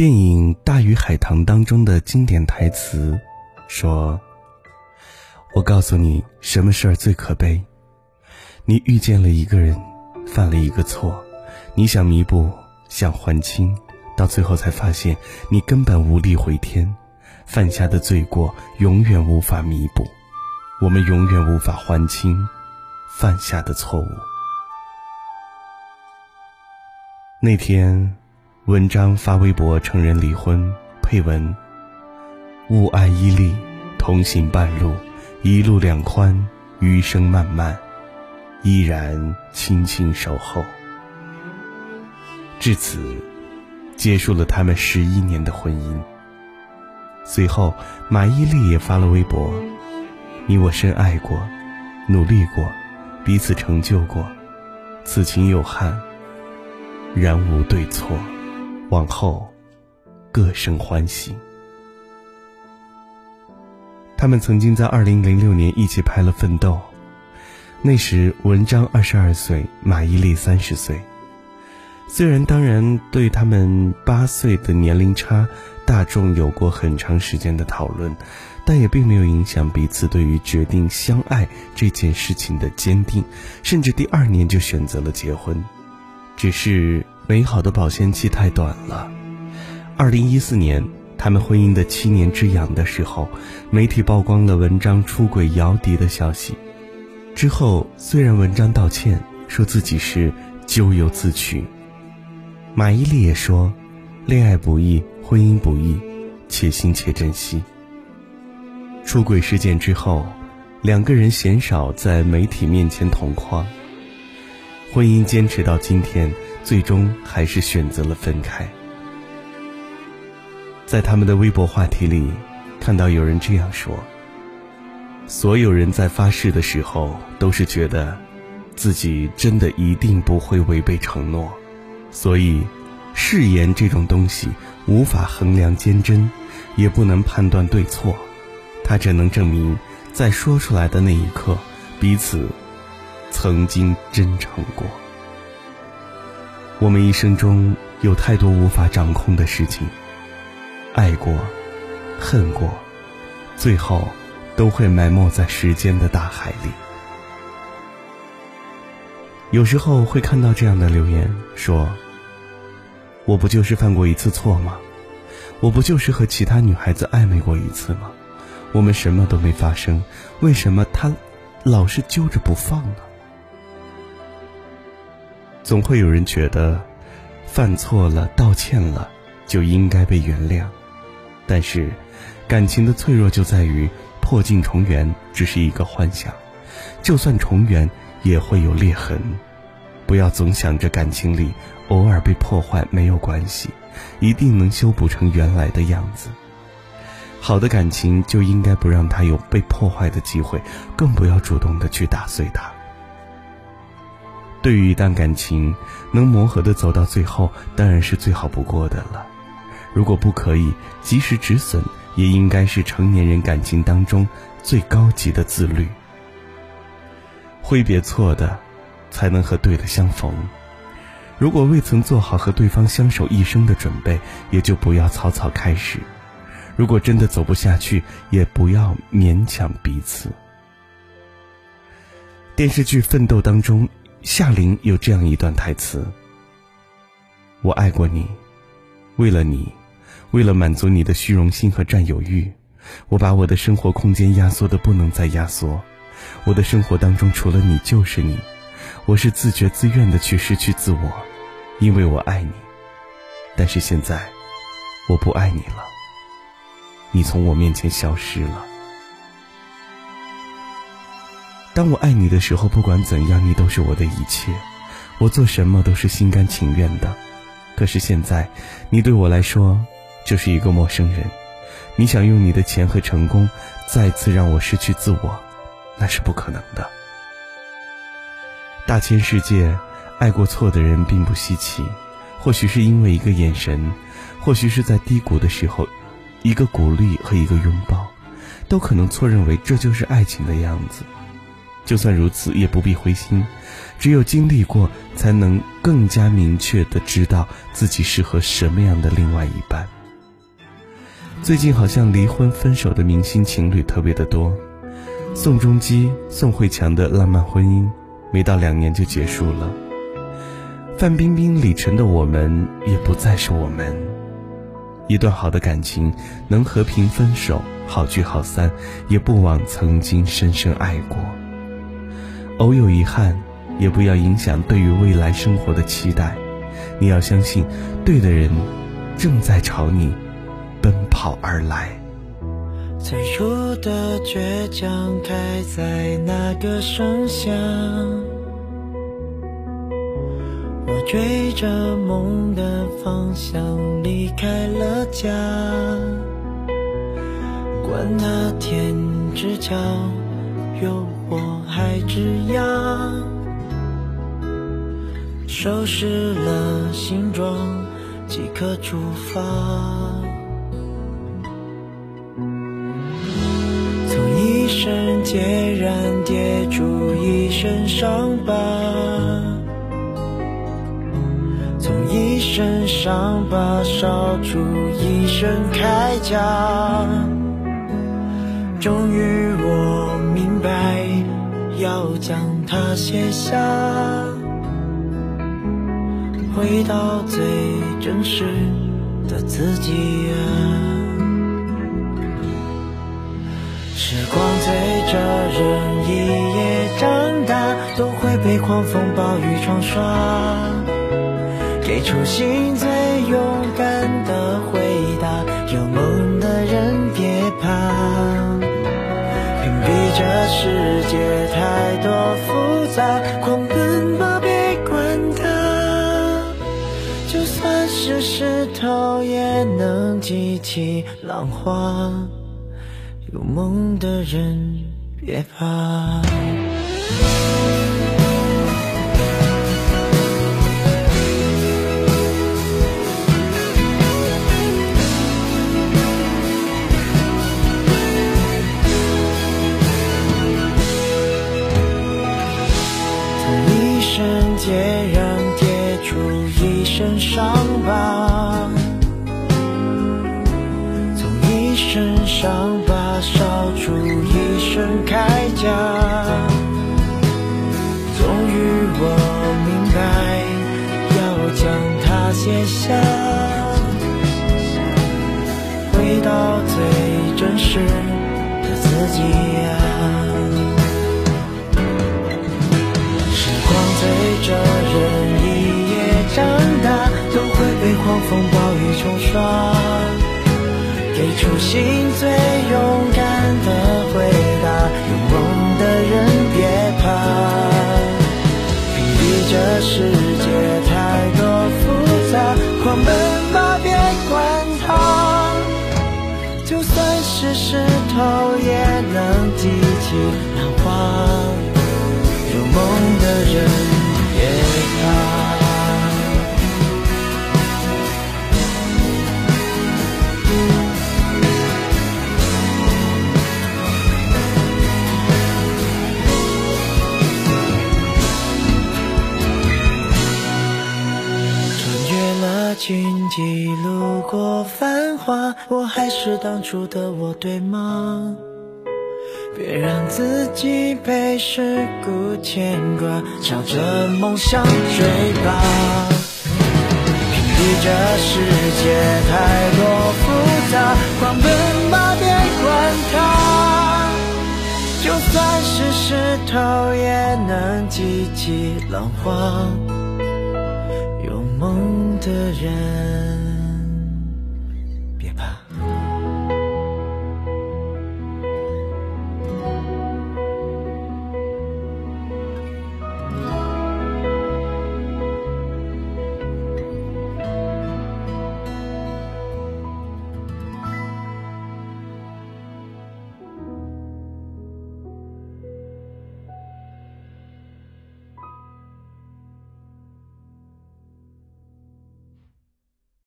电影《大鱼海棠》当中的经典台词说：“我告诉你，什么事儿最可悲？你遇见了一个人，犯了一个错，你想弥补，想还清，到最后才发现你根本无力回天，犯下的罪过永远无法弥补，我们永远无法还清犯下的错误。”那天。文章发微博承认离婚，配文：勿爱伊利，同行半路，一路两宽，余生漫漫，依然轻轻守候。至此，结束了他们十一年的婚姻。随后，马伊琍也发了微博：你我深爱过，努力过，彼此成就过，此情有憾，然无对错。往后，各生欢喜。他们曾经在二零零六年一起拍了《奋斗》，那时文章二十二岁，马伊琍三十岁。虽然当然对他们八岁的年龄差，大众有过很长时间的讨论，但也并没有影响彼此对于决定相爱这件事情的坚定，甚至第二年就选择了结婚，只是。美好的保鲜期太短了。二零一四年，他们婚姻的七年之痒的时候，媒体曝光了文章出轨姚笛的消息。之后，虽然文章道歉，说自己是咎由自取，马伊琍也说，恋爱不易，婚姻不易，且行且珍惜。出轨事件之后，两个人鲜少在媒体面前同框。婚姻坚持到今天。最终还是选择了分开。在他们的微博话题里，看到有人这样说：“所有人在发誓的时候，都是觉得自己真的一定不会违背承诺，所以誓言这种东西无法衡量坚贞，也不能判断对错，它只能证明在说出来的那一刻，彼此曾经真诚过。”我们一生中有太多无法掌控的事情，爱过，恨过，最后都会埋没在时间的大海里。有时候会看到这样的留言，说：“我不就是犯过一次错吗？我不就是和其他女孩子暧昧过一次吗？我们什么都没发生，为什么他老是揪着不放呢？”总会有人觉得，犯错了、道歉了，就应该被原谅。但是，感情的脆弱就在于破镜重圆只是一个幻想，就算重圆也会有裂痕。不要总想着感情里偶尔被破坏没有关系，一定能修补成原来的样子。好的感情就应该不让它有被破坏的机会，更不要主动的去打碎它。对于一段感情，能磨合的走到最后，当然是最好不过的了。如果不可以及时止损，也应该是成年人感情当中最高级的自律。挥别错的，才能和对的相逢。如果未曾做好和对方相守一生的准备，也就不要草草开始。如果真的走不下去，也不要勉强彼此。电视剧《奋斗》当中。夏琳有这样一段台词：“我爱过你，为了你，为了满足你的虚荣心和占有欲，我把我的生活空间压缩的不能再压缩。我的生活当中除了你就是你，我是自觉自愿的去失去自我，因为我爱你。但是现在，我不爱你了，你从我面前消失了。”当我爱你的时候，不管怎样，你都是我的一切，我做什么都是心甘情愿的。可是现在，你对我来说就是一个陌生人，你想用你的钱和成功再次让我失去自我，那是不可能的。大千世界，爱过错的人并不稀奇，或许是因为一个眼神，或许是在低谷的时候，一个鼓励和一个拥抱，都可能错认为这就是爱情的样子。就算如此，也不必灰心。只有经历过，才能更加明确的知道自己适合什么样的另外一半。最近好像离婚分手的明星情侣特别的多，宋仲基、宋慧乔的浪漫婚姻，没到两年就结束了。范冰冰、李晨的我们也不再是我们。一段好的感情能和平分手，好聚好散，也不枉曾经深深爱过。偶有遗憾。也不要影响对于未来生活的期待，你要相信，对的人正在朝你奔跑而来。最初的倔强开在那个盛夏，我追着梦的方向离开了家，管那天之角有我还枝桠。收拾了行装，即刻出发。从一身孑然跌出一身伤疤，从一身伤疤烧出一身铠甲。终于我白，要将它写下。回到最真实的自己啊！时光催着人一夜长大，都会被狂风暴雨冲刷。给初心最勇敢界太多复杂，狂奔吧！别管它。就算是石头也能激起浪花，有梦的人别怕。出一身伤疤。伤疤烧出一身铠甲，终于我明白，要将它卸下，回到最真实的自己啊！风暴雨冲刷。给初心最勇敢的回答，有梦的人别怕，屏蔽这世界太多复杂，狂奔吧别管它，就算是石头也能激起浪花，有梦的人我还是当初的我，对吗？别让自己被世故牵挂，朝着梦想追吧。屏蔽这世界太多复杂，狂奔吧，别管它。就算是石头，也能激起浪花。有梦的人。